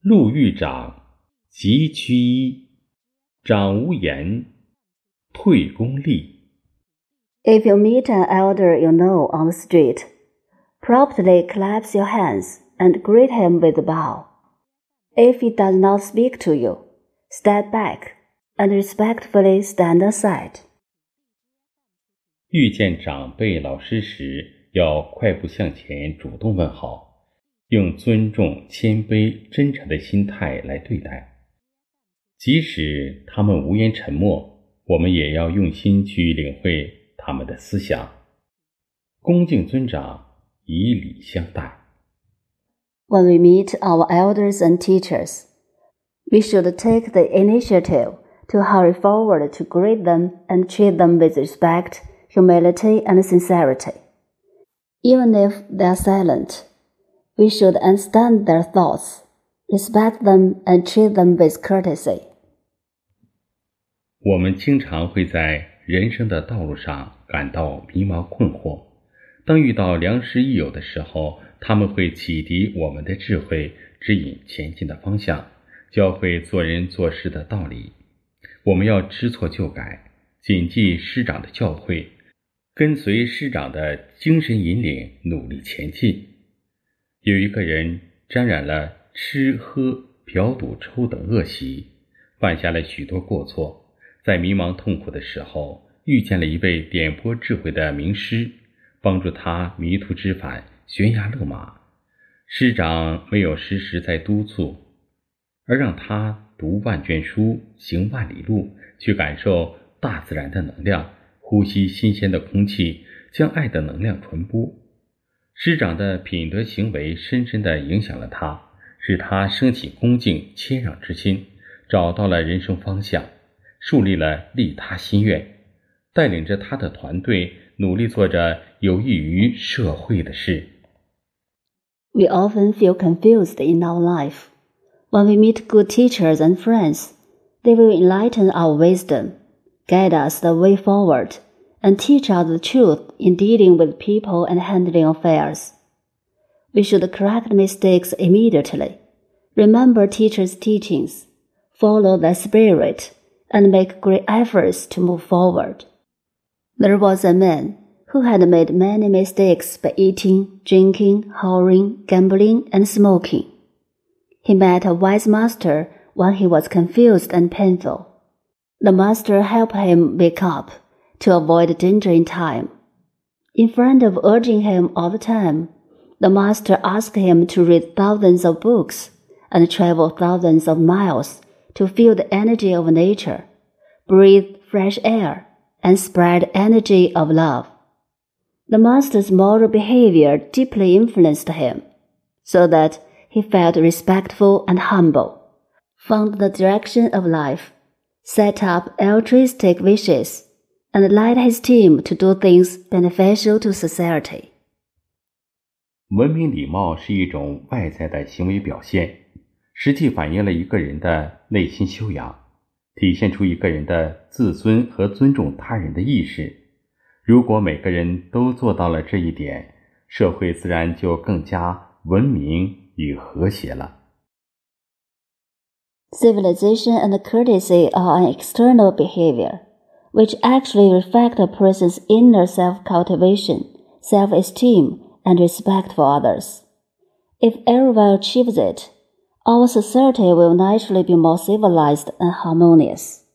路遇长，即趋揖，长无言，退恭立。If you meet an elder you know on the street, promptly clasp your hands and greet him with a bow. If he does not speak to you, step back and respectfully stand aside. 遇见长辈老师时，要快步向前，主动问好，用尊重、谦卑、真诚的心态来对待。即使他们无言沉默，我们也要用心去领会他们的思想。恭敬尊长，以礼相待。 When we meet our elders and teachers, we should take the initiative to hurry forward to greet them and treat them with respect, humility, and sincerity. Even if they are silent, we should understand their thoughts, respect them, and treat them with courtesy. 我们经常会在人生的道路上感到迷茫困惑。当遇到良师益友的时候，他们会启迪我们的智慧，指引前进的方向，教会做人做事的道理。我们要知错就改，谨记师长的教诲，跟随师长的精神引领，努力前进。有一个人沾染了吃喝嫖赌抽等恶习，犯下了许多过错。在迷茫痛苦的时候，遇见了一位点拨智慧的名师，帮助他迷途知返，悬崖勒马。师长没有时时在督促，而让他读万卷书，行万里路，去感受大自然的能量，呼吸新鲜的空气，将爱的能量传播。师长的品德行为深深地影响了他，使他升起恭敬谦让之心，找到了人生方向。树立了利他心愿，带领着他的团队努力做着有益于社会的事。We often feel confused in our life. When we meet good teachers and friends, they will enlighten our wisdom, guide us the way forward, and teach us the truth in dealing with people and handling affairs. We should correct mistakes immediately, remember teachers' teachings, follow their spirit, and make great efforts to move forward. There was a man who had made many mistakes by eating, drinking, whoring, gambling, and smoking. He met a wise master when he was confused and painful. The master helped him wake up to avoid danger in time. In front of urging him all the time, the master asked him to read thousands of books and travel thousands of miles to feel the energy of nature, breathe fresh air, and spread energy of love. The master's moral behavior deeply influenced him, so that he felt respectful and humble, found the direction of life, set up altruistic wishes, and led his team to do things beneficial to society. 文明礼貌是一种外在的行为表现，实际反映了一个人的内心修养，体现出一个人的自尊和尊重他人的意识。如果每个人都做到了这一点，社会自然就更加文明与和谐了。Civilization and courtesy are an external behavior, which actually reflect a person's inner self cultivation, self esteem, and respect for others. If everyone achieves it, our society will naturally be more civilized and harmonious.